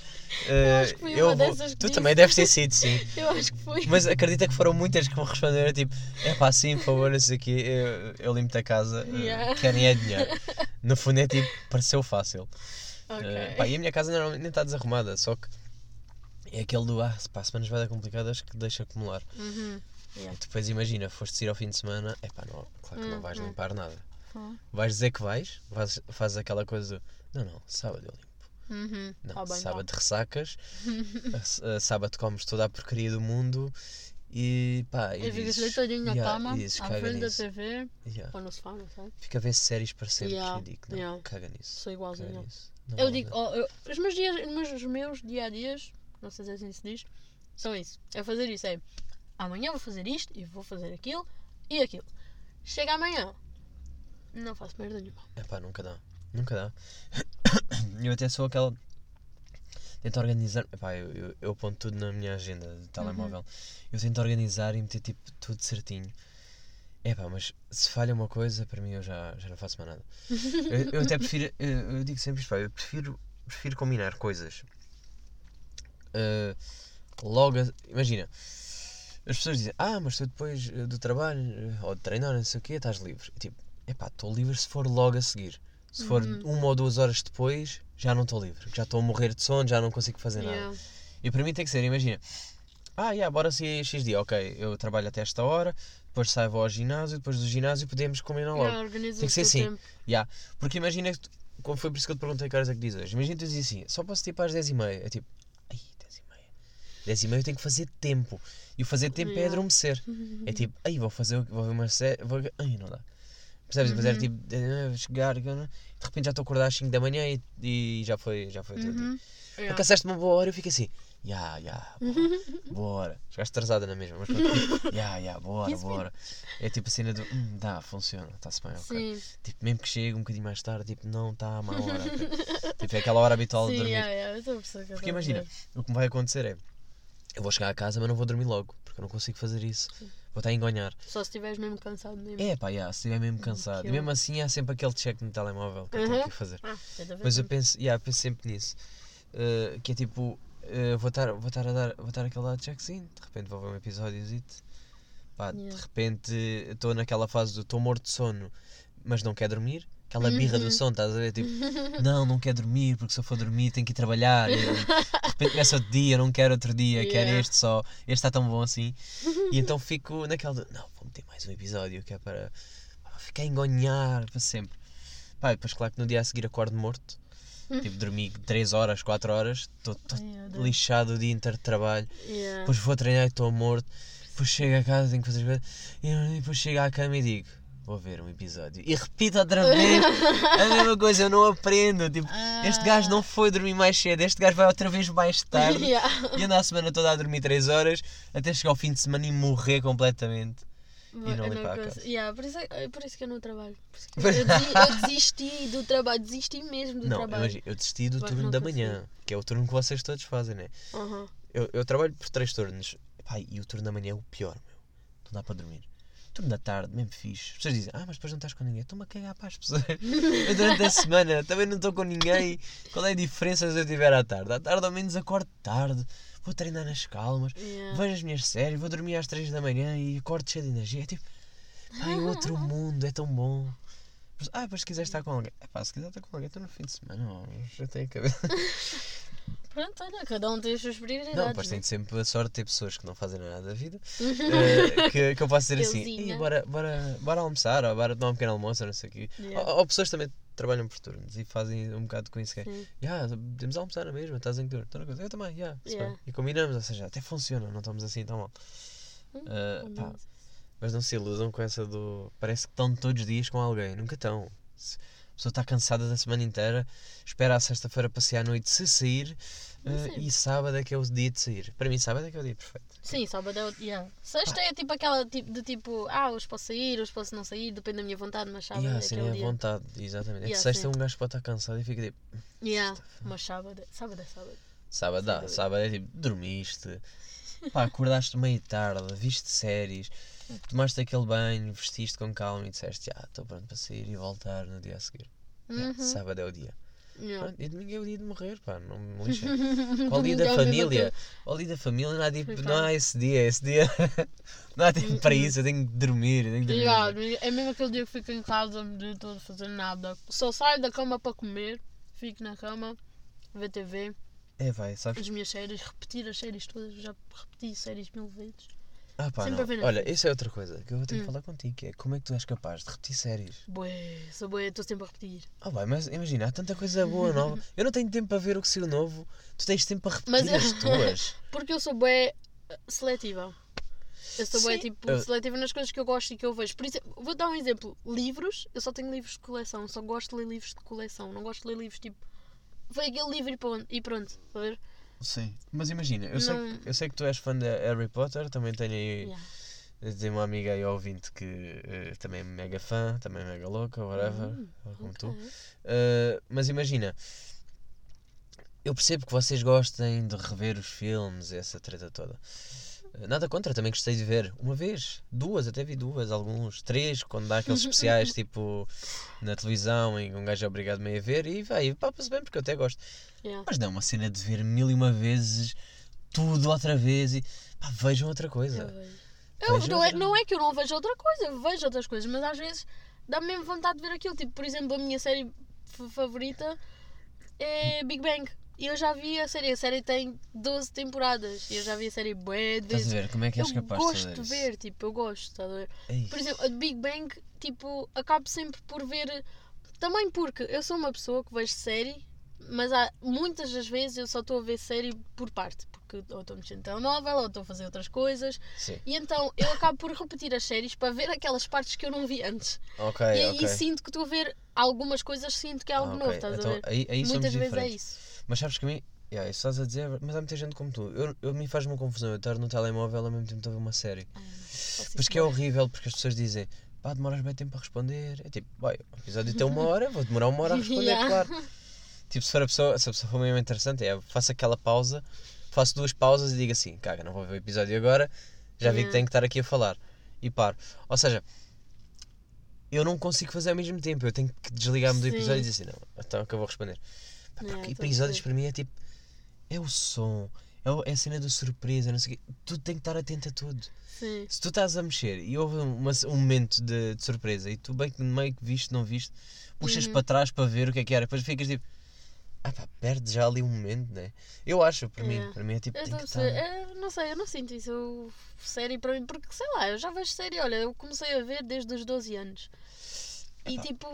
Eh, acho que fui uma dessas que Tu disse. também deves ter sido, sim. Eu acho que foi. Mas acredita que foram muitas que me responderam tipo: é pá, sim, por favor, não sei o quê, eu, eu limpo-te a casa, eh, Yeah. querem é dinheiro. No fundo é tipo, pareceu fácil. Eh, pá, e a minha casa normalmente nem está desarrumada, só que é aquele do ah, pá, semanas vai dar complicadas que deixa acumular. Uhum. Yeah. E depois imagina, foste ir ao fim de semana, é pá, não, claro que não vais Uhum. limpar nada. Vais dizer que vais, vais fazes aquela coisa não, não, sábado eu limpo. Uhum. Não, bem, sábado ressacas, a sábado comes toda a porcaria do mundo e pá, e fico dizes, deitadinho na "Yeah", cama, e dizes, à frente da nisso. TV, Yeah. ou no sofá, não sei. Fica a ver séries para sempre, Yeah, ridículo. Não, yeah. caga nisso. Sou igualzinho. nisso. Não Eu digo, oh, eu- os meus dias, os meus, os meus dia a dias, não sei se assim se diz, são isso. É fazer isso, é amanhã vou fazer isto e vou fazer aquilo e aquilo. Chega amanhã, não faço merda nenhuma. Epá, nunca dá. Nunca dá. Eu até sou aquela. Tento organizar. Epá, eu, eu, eu ponho tudo na minha agenda de telemóvel. Eu tento organizar e meter tipo tudo certinho. Epá, mas se falha uma coisa, para mim eu já, já não faço mais nada. Eu, eu até prefiro. Eu, eu digo sempre isto, pá, eu prefiro, prefiro combinar coisas. Ah, logo. a- imagina. As pessoas dizem, ah, mas tu depois eh, do trabalho eh, ou de treinar, não sei o quê, estás livre. Eu, tipo, epá, estou livre se for logo a seguir. Se for uma ou duas horas depois, já não estou livre. Já estou a morrer de sono, já não consigo fazer nada. Yeah. E para mim tem que ser, imagina, ah, yeah, bora sair X dia, ok, eu trabalho até esta hora, depois saio ao ginásio, depois do ginásio podemos combinar logo. Yeah, Tem que ser assim. tempo. Yeah. Porque imagina como foi por isso que eu te perguntei que horas é que dizes hoje. Imagina tu dizes assim, só posso tipo às 10h30. É tipo, ai, 10h30. 10h30 eu tenho que fazer tempo. E o fazer tempo é Yeah. adormecer. É tipo, ai, vou fazer, vou ver uma série, vou... ai, não dá. Percebes? Depois Uhum. era tipo, chegar, de repente já estou a acordar às 5 da manhã e, e já foi, já foi o teu dia. Uhum. Yeah. Alcançaste uma boa hora eu fico assim, ya, ya, bora, bora. Chegaste atrasada na mesma, mas pronto, ya, ya, bora, 15 bora. É tipo a cena do, hum, dá, funciona, está-se bem, ok. Sim, Tipo, mesmo que chegue um bocadinho mais tarde, tipo, não está à má hora. tipo, é aquela hora habitual de sim, dormir. yeah, yeah, eu a Porque a imagina, o que me vai acontecer é, eu vou chegar a casa, mas não vou dormir logo, porque eu não consigo fazer isso. Vou estar a engonhar. Só se estiveres mesmo cansado mesmo. É pá, ya, se estiver mesmo cansado. E eu- mesmo assim há sempre aquele check no telemóvel que eu tenho Uhum. que ir fazer. Ah, de Mas eu penso, yeah, penso sempre nisso. Uh, que é tipo, uh, vou estar vou a dar, vou estar aquele lado de checkzinho, de repente vou ver um episódiozito. Pá, de Yeah. repente estou naquela fase do estou morto de sono, mas não quero dormir. Aquela birra do Uhum. sono, estás a ver? Tipo, não, não quero dormir, porque se eu for dormir tenho que ir trabalhar. E, de repente começa outro dia, não quero outro dia, quero Yeah. este só. Este está tão bom assim. E então fico naquela de, não, vou meter mais um episódio que é para, ficar a engonhar para sempre. Pá, depois claro que no dia a seguir acordo morto. Tipo, dormi 3 horas, 4 horas, estou lixado o dia inteiro de trabalho. Yeah. Depois vou treinar e estou morto. Depois chego a casa, tenho que fazer as coisas. E depois chego à cama e digo: Vou ver um episódio. E repito outra vez a mesma coisa, eu não aprendo. Tipo, este gajo não foi dormir mais cedo, este gajo vai outra vez mais tarde. Yeah. E anda a semana toda a dormir 3 horas até chegar ao fim de semana e morrer completamente. não Eu ir para a. Yeah, por, isso é, é por isso que eu não trabalho. Eu, eu desi- eu desisti do trabalho, desisti mesmo do Não, trabalho. imagina, eu desisti do Mas turno não da consigo. manhã, que é o turno que vocês todos fazem, né? Aham. Eu, eu trabalho por três turnos. Pai, e o turno da manhã é o pior, meu. Não dá para dormir. Turno da tarde, mesmo fixe. As pessoas dizem, ah, mas depois não estás com ninguém. Estou-me a cagar para as pessoas. Eu durante a semana também não estou com ninguém. Qual é a diferença se eu estiver à tarde? À tarde ao menos acordo tarde. Vou treinar nas calmas. Yeah. Vejo as minhas séries. Vou dormir às três da manhã e acordo cheio de energia. É tipo, pai, outro mundo. É tão bom. Ah, depois se quiser estar com alguém. É pá, se quiser estar com alguém, estou no fim de semana. Não, já tenho a cabeça. Pronto, olha, cada um tem as suas prioridades. Não, depois né? tenho sempre a sorte de ter pessoas que não fazem nada da vida eh, que, que eu posso dizer assim: Euzinha. "Ih, bora, bora, bora almoçar, ou bora tomar um pequeno almoço, ou não sei o quê. Yeah. Ou, ou pessoas também trabalham por turnos e fazem um bocado com isso que é. "Ya, podemos almoçar na mesma, estás em turno. Coisa, eu também, yeah, Yeah. bem." E combinamos, ou seja, até funciona, não estamos assim tão mal. Hum, pelo pá, mas não se iludam com essa do. Parece que estão todos os dias com alguém, nunca estão. Se pessoa está cansada da semana inteira, espera a sexta-feira para sair à noite se sair Sim. e sábado é que é o dia de sair. Para mim, sábado é que é o dia perfeito. Sim, sábado é o. Yeah. Sexta é tipo aquela tipo, de tipo, ah, hoje posso sair, hoje posso não sair, depende da minha vontade, mas sábado Yeah, é assim, aquele é a dia. vontade, exatamente. É que Yeah, sexta sim. um gajo pode estar cansado e fica tipo. Yeah, mas sábado, é- sábado é sábado. Sábado dá, dúvida. sábado é tipo, dormiste, pá, acordaste meio tarde, viste séries, tomaste aquele banho, vestiste com calma e disseste, ah, estou pronto para sair e voltar no dia a seguir. Yeah, Uhum. sábado é o dia. Yeah. Pronto, e domingo é o dia de morrer, pá, não me lixem. Ao dia da é o dia de família, ao dia da família não há, não há esse dia, esse dia não há tempo para isso, eu tenho que dormir, tenho dormir. Yeah, é mesmo aquele dia que fico em casa, não todo a fazer nada. Só saio da cama para comer, fico na cama, ver TV, É, vai, sabes? as minhas séries, repetir as séries todas, já repeti séries mil vezes. Ah, pá, sempre não. a ver Olha, isso é outra coisa que eu vou ter que Hum. falar contigo, que é como é que tu és capaz de repetir séries? Bué, sou bué, estou sempre a repetir. Ah, vai, mas imagina, há tanta coisa boa nova. Eu não tenho tempo para ver o que saiu novo. Tu tens tempo para repetir Mas eu- as tuas. Porque eu sou bué eh, seletiva. Eu sou bué, Sim, tipo, eu- seletiva nas coisas que eu gosto e que eu vejo. Por isso, vou dar um exemplo. Livros, eu só tenho livros de coleção. Só gosto de ler livros de coleção. Não gosto de ler livros tipo. Foi aquele livro e pronto. E pronto a ver? Sim. Mas imagina, eu, sei, Não- que, eu sei que tu és fã de Harry Potter, também tenho aí. Yeah. Uma amiga aí ouvinte que eh, também é mega fã, também é mega louca, whatever, Hum, como tu. Ok. Uh, mas imagina, eu percebo que vocês gostem de rever os filmes, essa treta toda. Uh, Nada contra, também gostei de ver uma vez, duas, até vi duas, alguns, três, quando dá aqueles especiais tipo na televisão em que um gajo é obrigado meio a ver e vai, papa-se bem porque eu até gosto. Yeah. Mas não é uma cena de ver mil e uma vezes tudo outra vez e pá, vejam outra Eu coisa. Eu, Vejo não, é, não é que eu não vejo outra coisa, eu vejo outras coisas, mas às vezes dá-me mesmo vontade de ver aquilo. Tipo, por exemplo, a minha série favorita é Big Bang. E eu já vi a série. A série tem 12 temporadas. E eu já vi a série bué de Estás a vezes. ver? Como é que és eu capaz de gosto fazer de ver, tipo, eu gosto, estás a ver? Ei, Por exemplo, a de Big Bang, tipo, acabo sempre por ver. Também porque eu sou uma pessoa que vejo série, mas há muitas das vezes eu só estou a ver série por parte. Porque ou estou mexendo no telemóvel, ou estou a fazer outras coisas. Sim. E então eu acabo por repetir as séries para ver aquelas partes que eu não vi antes. Ok, e aí ok. sinto que estou a ver algumas coisas, sinto que é algo Ah, novo, ok. estás Então, a ver? aí, aí Muitas vezes é diferentes. isso. Mas sabes que a mim, yeah, isso estás a dizer, mas há muita gente como tu. Eu, eu me faz uma confusão eu estar no telemóvel ao mesmo tempo de ver uma série. Pois isso que é horrível porque as pessoas dizem, pá, demoras bem tempo a responder. É tipo, vai, o episódio tem uma hora, vou demorar uma hora a responder, Yeah. claro. Tipo, se for a pessoa, se a pessoa for mesmo interessante, é, faço aquela pausa, faço duas pausas e digo assim, caga, não vou ver o episódio agora, já vi que Yeah. tenho que estar aqui a falar. E paro. Ou seja, eu não consigo fazer ao mesmo tempo, eu tenho que desligar-me do episódio e dizer assim, não, então que eu vou responder. Pá, porque a episódios para mim é tipo, é o som, é, é a cena da surpresa, não sei o quê, tu tem que estar atento a tudo. Sim. Se tu estás a mexer e houve uma- um momento de, de surpresa e tu bem que meio que viste, não viste, puxas Uhum. para trás para ver o que é que era, depois ficas tipo, ah pá, perde já ali um momento, né? Eu acho, para mim, para mim é tipo, Eu tem que estou a estar. É, não sei, eu não sinto isso. Eu, série para mim, porque sei lá, eu já vejo série, olha, eu comecei a ver desde os 12 anos. E Epá. tipo,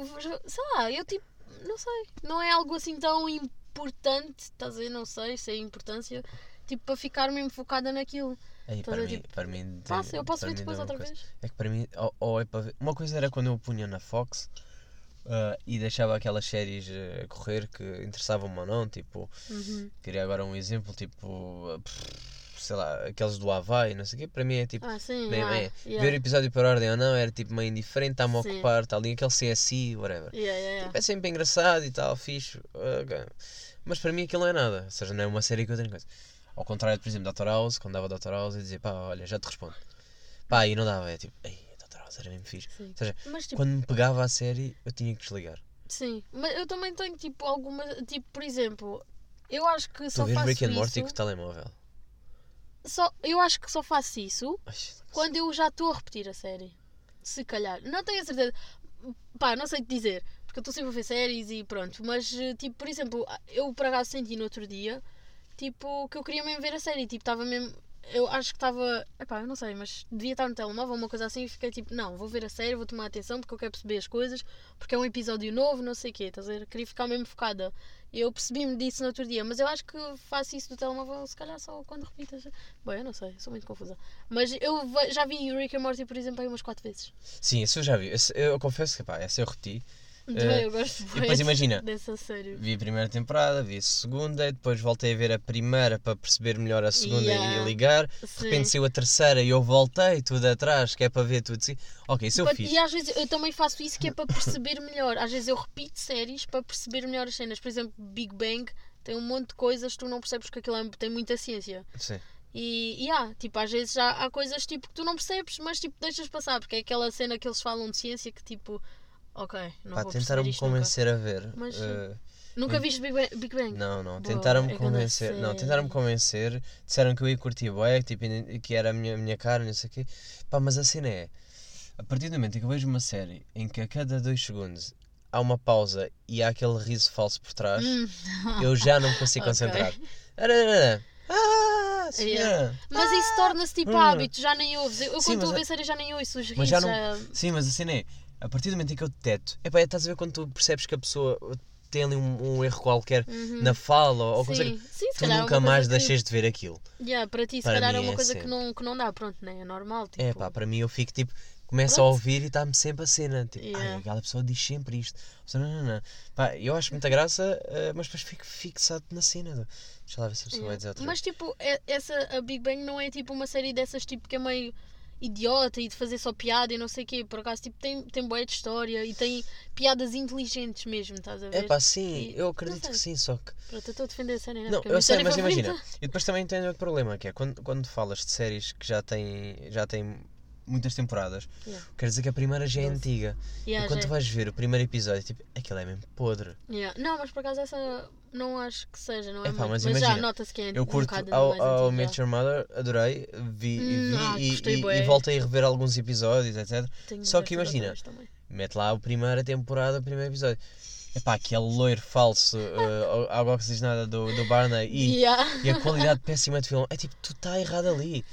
sei lá, eu tipo, não sei, não é algo assim tão importante, estás a ver? Não sei se é importância, tipo, para ficar mesmo focada naquilo. Aí, para, mim, tipo, para mim, Passa, eu posso ver depois uma outra coisa. vez. É que para mim, ou, ou é para ver. Uma coisa era quando eu punha na Fox ah, e deixava aquelas séries eh, a correr que interessavam-me ou não, tipo, Uhum. queria agora um exemplo, tipo, pff, sei lá, aqueles do Havaí, não sei o quê, para mim é tipo. Ah, sim, ah, bem, yeah. ver o episódio por ordem ou não era tipo meio indiferente, está-me a ocupar, está ali aquele CSI, whatever. Yeah, yeah. Tipo, é sempre engraçado e tal, fixe. ok. Mas para mim aquilo não é nada. Ou seja, não é uma série que eu tenho coisa. Ao contrário, por exemplo, Dr. House, quando dava Dr. House, eu dizia, pá, olha, já te respondo. Pá, e não dava, é tipo, ei, Dr. House era mesmo fixe. Sim. Ou seja, Mas tipo, quando me pegava a série, eu tinha que desligar. sim, mas eu também tenho tipo alguma, tipo, por exemplo, eu acho que Tu só vês faço Rick and isso. Morty com o telemóvel. Só, eu acho que só faço isso Ai, quando eu já estou a repetir a série. Se calhar. Não tenho a certeza. Pá, não sei te dizer. Porque eu estou sempre a ver séries e pronto. Mas, eh, tipo, por exemplo, eu por acaso senti no outro dia, tipo, que eu queria mesmo ver a série. Tipo, estava mesmo. Eu acho que estava. Epá, eu não sei, mas devia estar no telemóvel, uma coisa assim. E fiquei tipo, não, vou ver a série, vou tomar atenção porque eu quero perceber as coisas. Porque é um episódio novo, não sei o quê. Estás a ver? Queria ficar mesmo focada. Eu percebi-me disso no outro dia. Mas eu acho que faço isso do telemóvel, se calhar só quando repito. as- Bom, eu não sei, sou muito confusa. Mas eu já vi Rick and Morty, por exemplo, aí umas 4 vezes. Sim, isso eu já vi. Esse- eu confesso que, pá, essa eu repeti. Também Eh, eu gosto e depois imagina, dessa série. Vi a primeira temporada, vi a segunda, depois voltei a ver a primeira para perceber melhor a segunda Yeah. e ligar. De Sim. repente saiu a terceira e eu voltei tudo atrás, que é para ver tudo assim. Ok, isso eu fiz. E às vezes eu também faço isso que é para perceber melhor. Às vezes eu repito séries para perceber melhor as cenas. Por exemplo, Big Bang tem um monte de coisas que tu não percebes porque aquilo é- tem muita ciência. Sim. E, e há, tipo, às vezes já há coisas tipo, que tu não percebes, mas tipo, deixas passar, porque é aquela cena que eles falam de ciência que tipo, ok, não Pá, vou tentaram-me isto nunca. convencer a ver. Mas, eh, Nunca viste Big Bang? Big Bang? não, não. Tentaram-me é convencer. Não, tentaram-me convencer. Disseram que eu ia curtir bué, tipo, que era a minha, a minha cara, não sei o quê. Pá, mas a cena é. A partir do momento em que eu vejo uma série em que a cada dois segundos há uma pausa e há aquele riso falso por trás, Hum. eu já não me consigo Ok. concentrar. Ah, senhora. Mas isso torna-se tipo hum. hábito, já nem ouves. Eu Sim, quando estou a ver série já nem ouço os risos. Não- já- Sim, mas a cena é, a partir do momento em que eu deteto, epá, estás a ver quando tu percebes que a pessoa tem ali um, um erro qualquer Uhum. na fala ou, Sim, sim, se tu é nunca mais que- deixas de ver aquilo. Yeah, para ti, se Para calhar é uma é coisa que não, que não dá, pronto, né? É normal. Tipo, É pá, para mim eu fico tipo, começo a Pronto. ouvir e está-me sempre a cena. Tipo, Yeah. ai, aquela pessoa diz sempre isto. Não, não, não. Pá, eu acho muita graça, eh, mas depois fico fixado na cena. Deixa lá ver se a pessoa vai Yeah. dizer outra Mas tipo, é- essa, a Big Bang não é tipo uma série dessas tipo que é meio idiota e de fazer só piada e não sei o quê. Por acaso, tipo, tem, tem boa de história e tem piadas inteligentes mesmo, estás a ver? É pá, sim, E- eu não acredito que sim, só que. Pronto, eu estou a defender a série, né? Não, é a eu sei, série mas favorita. imagina. E depois também tem outro problema, que é quando, quando falas de séries que já têm, já têm muitas temporadas, Yeah. quer dizer que a primeira já é Doze. antiga. Yeah, e quando já tu é. vais ver o primeiro episódio, tipo, aquilo é mesmo podre. Yeah. Não, mas por acaso essa não acho que seja, não é Epá, mas Mas, já nota-se que é Eu um curto bocado ao, ao Meet. Your Mother, adorei, vi, Hum, e, vi ah, e- e, e voltei a rever alguns episódios, etc. Tenho Só que imagina. Mete lá a primeira temporada, o primeiro episódio. Epá, aquele loiro falso, uh, algo que se diz nada do, do Barney e, Yeah. e a qualidade péssima de filme. É tipo, tu está errado ali.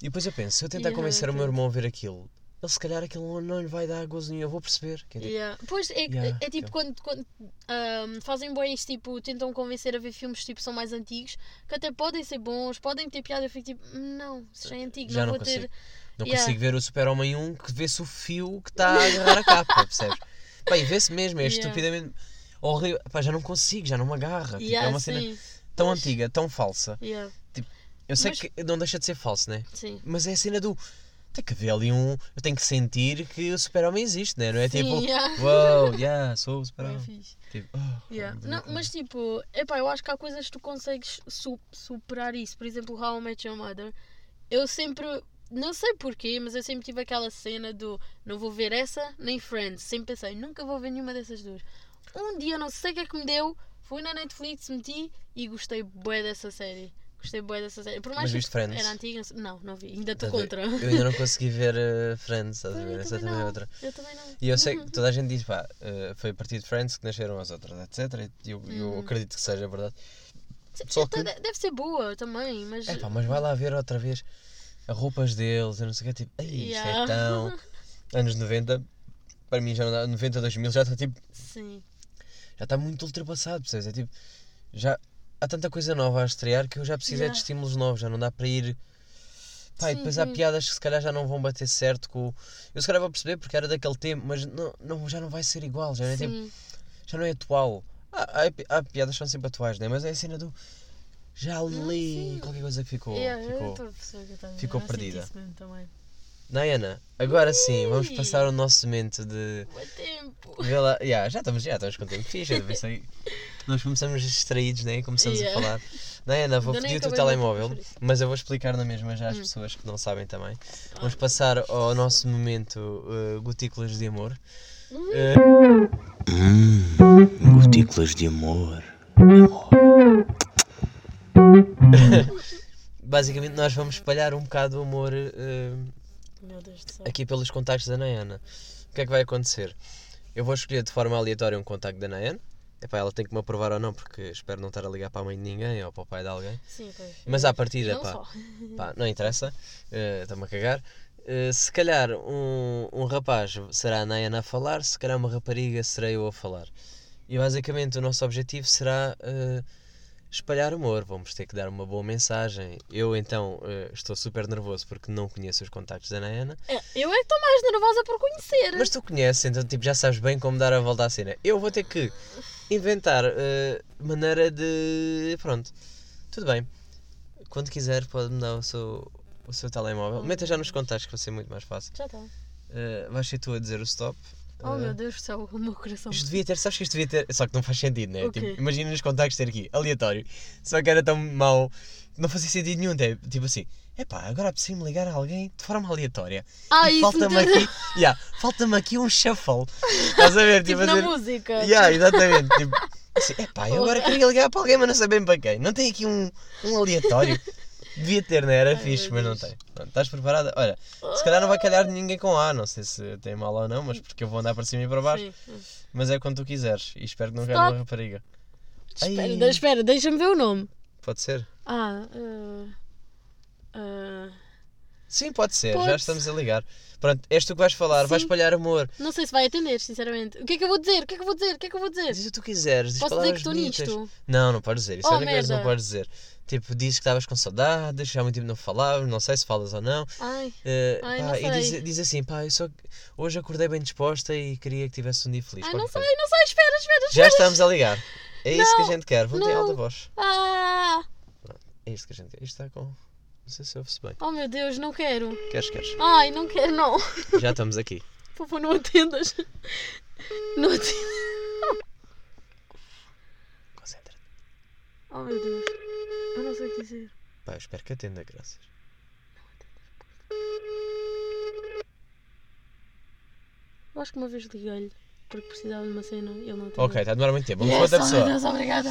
E depois eu penso, se eu tentar Yeah, convencer o meu irmão a ver aquilo, ele se calhar aquilo não lhe vai dar gozo nenhum, eu vou perceber. É tipo, Yeah. Pois é, Yeah, é tipo ok. quando, quando ahm, fazem bons, tipo, tentam convencer a ver filmes tipo são mais antigos, que até podem ser bons, podem ter piada, eu fico tipo, "Hum, não, se já é antigo, Já não, não vou consigo. ter. Não Yeah. consigo ver o Super-Homem 1 que vê-se o fio que está a agarrar a capa, percebes? Pá, e vê-se mesmo, é Yeah. estupidamente horrível. Pá, já não consigo, já não me agarra. Tipo, Yeah, é uma cena sim, tão antiga, tão falsa. yeah, Eu sei Mas- que não deixa de ser falso, né? sim. Mas é a cena do. Tem que haver ali um. Eu tenho que sentir que o Super-Homem existe, né? Não é Sim, tipo. yeah. Uou, yeah, sou o Super-Homem. Tipo, oh, Yeah. Não, mas tipo, epá, eu acho que há coisas que tu consegues su- superar isso. Por exemplo, How I Met Your Mother. Eu sempre, não sei porquê, mas eu sempre tive aquela cena do não vou ver essa nem Friends. Sempre pensei, nunca vou ver nenhuma dessas duas. Um dia, não sei o que é que me deu, fui na Netflix, meti e gostei bué dessa série. Gostei bué dessa série. Por mais Mas que viste Friends? era antiga, não não, vi. Ainda estou contra. Eu ainda não consegui ver uh, Friends, estás a Eu ver? Essa também é outra. Eu também não. E eu sei que toda a gente diz, pá, uh, foi a partir de Friends que nasceram as outras, etc. E eu, eu Uhum. acredito que seja verdade. Só que- de- Deve ser boa também, mas. É pá, mas vai lá ver outra vez roupas deles, eu não sei o que, tipo, ai, isto é Yeah. tão. Anos 90, para mim já não dá, 90, 2000 já está tipo, Sim. já está muito ultrapassado, percebes? É tipo, já há tanta coisa nova a estrear que eu já preciso é de Yeah. estímulos novos, já não dá para ir. Pá, e Sim, depois há sim. piadas que se calhar já não vão bater certo com. Eu se calhar vou perceber porque era daquele tempo, mas não, não, já não vai ser igual, já não é, tipo, já não é atual. Há, há, há piadas que são sempre atuais, né? mas é a cena do. Já li sim. qualquer coisa que ficou. Yeah, eu ficou. o dizer. ficou Eu perdida. Nayana, agora sim, vamos passar o nosso momento de. Bué tempo. Yeah, já estamos, já estamos com tempo fixe, eu pensei- Nós começamos distraídos, né? Começamos Yeah. a falar. Nayana, vou pedir o teu o telemóvel, mas eu vou explicar na mesma já às Hum. pessoas que não sabem também. Vamos passar ao nosso momento uh, Gotículas de Amor. Hum, gotículas de amor. Basicamente, nós vamos espalhar um bocado o amor uh, céu. aqui pelos contactos da Nayana. O que é que vai acontecer? Eu vou escolher de forma aleatória um contacto da Nayana. Epá, ela tem que me aprovar ou não, porque espero não estar a ligar para a mãe de ninguém ou para o pai de alguém. Sim, pois. Mas à partida, Não pá, só. pá, não interessa, eh, está-me a cagar. Eh, se calhar um, um rapaz será a Nayana a falar, se calhar uma rapariga serei eu a falar. E basicamente o nosso objetivo será eh, espalhar amor. Vamos ter que dar uma boa mensagem. Eu então eh, estou super nervoso porque não conheço os contactos da Nayana. É, Eu é que estou mais nervosa por conhecer. Mas tu conheces, então tipo, já sabes bem como dar a volta à cena. Eu vou ter que inventar eh, maneira de. Pronto. Tudo bem. Quando quiser, pode-me dar o seu, o seu telemóvel. Meta já nos contactos que vai ser muito mais fácil. Já está. Eh, vais ser tu a dizer o stop. Oh meu Deus do céu, o meu coração. Isto devia ter, sabes que isto devia ter. Só que não faz sentido, né? O quê? Tipo, imagina nos contactos ter aqui, aleatório. Só que era tão mau, não fazia sentido nenhum. Tipo, tipo assim, epá, agora preciso me ligar a alguém de forma aleatória. Ah, e falta-me me- aqui, yeah, falta-me aqui um shuffle. Estás a ver? Tipo a na dizer- música. Yeah, exatamente. Tipo, assim, epá, eu agora queria ligar para alguém, mas não sei bem para quem. Não tem aqui um, um aleatório. Devia ter, não é? Era Ai, fixe, mas não tem. Pronto, estás preparada? Olha, se calhar não vai calhar de ninguém com A, não sei se tem mal ou não, mas porque eu vou andar para cima e para baixo. Sim. Mas é quando tu quiseres. E espero que não caia uma rapariga. Espera, de- espera, deixa-me ver o nome. Pode ser? Ah, uh, uh, Sim, pode ser. Pode. Já estamos a ligar. Pronto, és tu que vais falar, vais Sim. espalhar amor. não sei se vai atender, sinceramente. O que é que eu vou dizer? O que é que eu vou dizer? O que é que eu vou dizer? Diz o que tu quiseres. Diz Posso dizer que estou nisto? Não, não podes dizer. Isso é Oh, a única coisa que não merda. podes dizer. Tipo, dizes que estavas com saudades, já há muito tempo não falávamos, não sei se falas ou não. Ai, Eh, Ai, pá, não e diz, sei. diz assim, pá, eu só hoje acordei bem disposta e queria que tivesse um dia feliz. ai não sei, coisa. não sei, espera, espera, Já espera. estamos a ligar. É isso que a Não, gente quer. Vamos ter não. alta voz. Ah, É isto que a gente quer. Isto está com. Não sei se ouve-se bem. oh meu Deus, não quero. Queres, queres? Ai, não quero, não. Já estamos aqui. Por favor, não atendas. Não atendas. Concentra-te. Oh meu Deus. Eu não sei o que dizer. Pá, eu espero que atenda, graças. Eu acho que uma vez liguei-lhe porque precisava de uma cena e ele não atendeu. Ok, está a demorar muito tempo. Vamos Yes, outra oh pessoa. Deus, obrigada.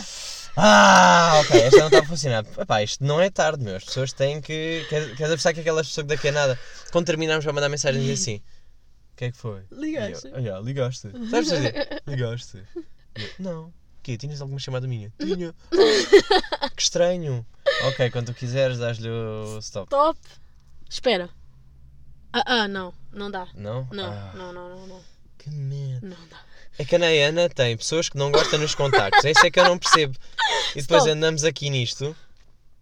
Ah, ok, esta não está a funcionar. Epá, isto não é tarde, meu. As pessoas têm que. Queres queres apostar que aquelas pessoas que daqui a nada, quando terminarmos, vai mandar mensagem e dizer assim: O que é que foi? Ligaste. E eu, "Ah, já, ligaste. Sabes dizer? Ligaste. Eu, Não. O quê? Tinhas alguma chamada minha? Tinha. que estranho. Ok, quando tu quiseres, dás-lhe o stop. Top. Espera. Ah, ah, não. Não dá. Não? Não, Ah, não, não, não, não. Que merda. Não dá. É que a Nayana tem pessoas que não gostam nos contactos. É isso é que eu não percebo. E depois Stop. andamos aqui nisto.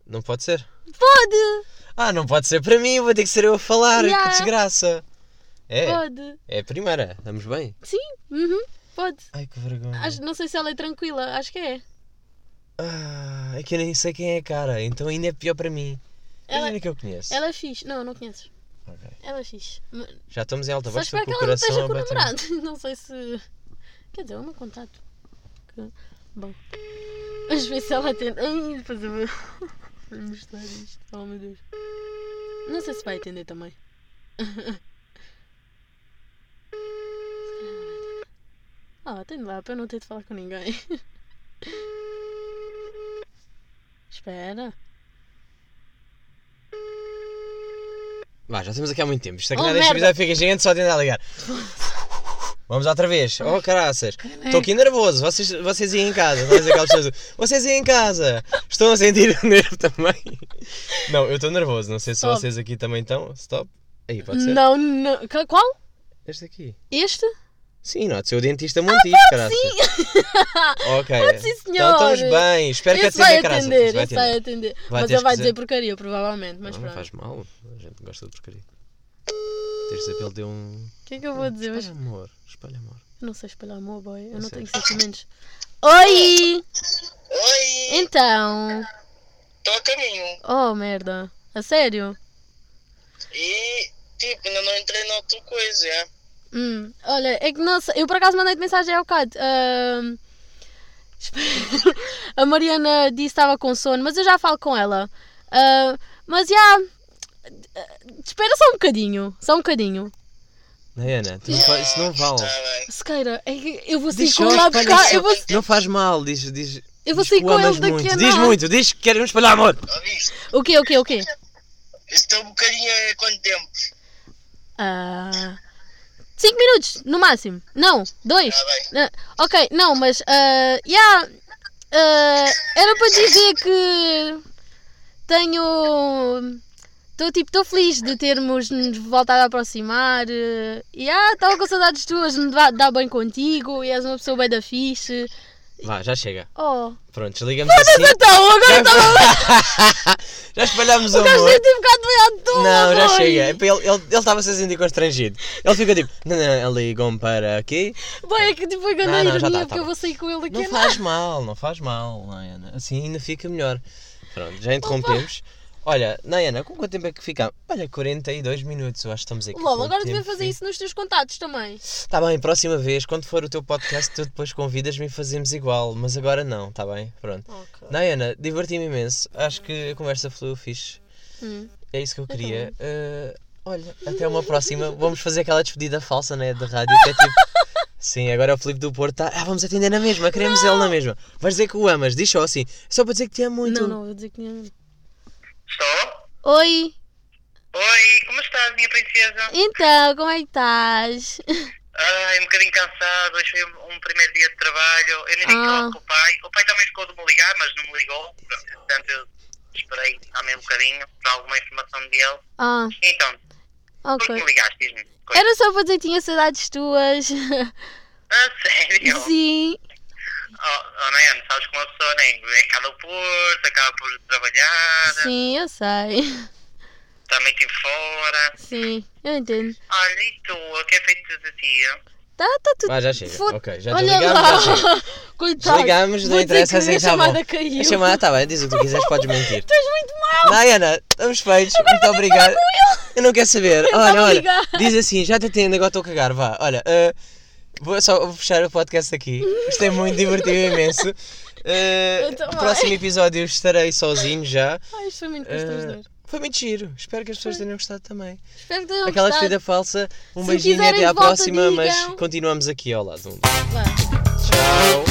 Não pode ser? Pode! Ah, não pode ser para mim, vou ter que ser eu a falar. Yeah. Que desgraça. É, Pode. é a primeira. Estamos bem? Sim, uhum, pode. Ai, que vergonha. Acho- não sei se ela é tranquila, acho que é. Ah, é que eu nem sei quem é a cara, então ainda é pior para mim. Ela- Imagina que eu conheço. Ela é fixe. Não, não conheces. Ok. Ela é fixe. Já estamos em alta voz, estou espero com que o ela não esteja coração com o a bater. namorado. Não sei se. Quer dizer, é o meu contato. Que- Bom. Vamos ver se ela atende. Ai, depois eu vou. Vou mostrar isto. Oh meu Deus. Não sei se vai atender também. Ah, atende lá para eu não ter de falar com ninguém. Espera. Vá, já estamos aqui há muito tempo. Isto aqui Oh, nada deste merda. episódio fica gente só tentar ligar. Vamos outra vez. Oh, caraças. Estou aqui nervoso. Vocês, vocês aí em casa. Vocês aí em casa. Estão a sentir o nervo também. Não, eu estou nervoso. Não sei se Stop. vocês aqui também estão. Stop. Aí, pode ser? Não, não. Qual? Este aqui. Este? Sim, não, de ser o dentista Montijo, caraças. Ok. Pode sim, Então senhor. estamos bem. Espero que atenda, caraças. atender, Vai esse vai atender. atender. Vai Mas ele vai dizer- porcaria, provavelmente. Mas Não, não pronto. faz mal. A gente gosta de porcaria. Tens de dizer para ele ter um. O que é que eu vou dizer? Mas Espalha amor. Espalha amor. eu não sei espalhar amor, boy. Eu não tenho sentimentos. Oi! Oi, Então. estou a caminho. Oh, merda. A sério? E, tipo, ainda não entrei noutra coisa, é? Hum, olha, é que não sei. Eu por acaso mandei-te mensagem bocado. Ahm, espera. a Mariana disse que estava com sono, mas eu já falo com ela. Ah, mas já. Espera só um bocadinho. Só um bocadinho. Diana, tu não fa- isso não vale. Bem. Sequeira, é que eu vou sair Diz com só, ele lá espalha buscar. Eu vou, Não faz mal, diz. diz eu vou diz sair que com o amas ele daqui muito. a Diz nada. muito, diz que queremos espalhar amor. Ouviste? O quê, o quê, o quê? Esse teu bocadinho é quanto tempo? Ah, cinco minutos, no máximo. Não, dois. Está bem. Ah, ok, não, mas. ah, yeah, ah, era para dizer que. Tenho. Estou tipo, estou feliz de termos nos voltado a aproximar. eh, E ah, estava com saudades tuas, me dá, dá bem contigo. E és uma pessoa bem da fixe. Vá, já chega. Oh, Pronto, desligamos assim. então, agora estava. Já espalhámos o O gajo amor. ficado bem à toa. Não, já chega. É Ele ele- ele estava-se a sentir constrangido. Ele fica tipo, não, não, ligam para aqui. Boy, é que tipo, grande Não, não, ironia tá, tá porque eu vou sair com ele daqui Não faz mal, não faz mal, Nayana. Assim ainda fica melhor. Pronto, já interrompemos. Olha, Nayana, com quanto tempo é que ficamos? Olha, 42 minutos, eu acho que estamos aqui. Lol, com agora devia fazer isso nos teus contatos também. Tá bem, próxima vez, quando for o teu podcast, tu depois convidas-me e fazemos igual, mas agora não, tá bem? Pronto. Ok. Nayana, diverti-me imenso. Acho que a conversa fluiu fixe. Hum. É isso que eu queria. Eh, olha, até uma próxima. Vamos fazer aquela despedida falsa, né? De rádio, que é tipo. Sim, agora o Filipe do Porto tá. Ah, vamos atender na mesma, queremos ele na mesma. Vais dizer que o amas, diz só assim. Só para dizer que te amo muito. Não, não, vou dizer que não. Estou? Oi, Oi, como estás, minha princesa? então, como é que estás? Ai, um bocadinho cansado. Hoje foi um, um primeiro dia de trabalho. Eu nem digo Ah. com o pai. O pai também ficou de me ligar, mas não me ligou. Portanto, eu esperei também um bocadinho para alguma informação dele. Ah, Então, por que me ligaste? Diz-me. Era só para dizer que tinha saudades tuas. Ah, sério? Sim. Oh, oh Nayane, sabes que uma pessoa nem é cá do Porto, acaba por trabalhar, Sim, eu sei. também estive fora. Sim, eu entendo. Olha, e tu, o que é feito de ti? Tá, tá tudo. Ah, já chega. Foda- Ok, já Olha desligamos, lá. já chega. Coitado. Desligamos, não interessa assim a está bom. chamada caiu. A chamada está bem, diz o que tu quiseres, podes mentir. Tu és muito mau. Nayana, estamos feitos, muito obrigado. Eu não quero saber. Olha, olha, diz assim, já te atendo, agora estou a cagar, vá. Olha, eh, vou só vou fechar o podcast aqui. Isto é muito divertido imenso. No próximo episódio estarei sozinho já. Ai, isto foi muito constrangedor. foi muito giro. Espero que as pessoas tenham gostado também. Espero que tenham Aquela gostado. despedida falsa. Um Se beijinho quiserem até à próxima, mas continuamos aqui ao lado. Vá. Tchau.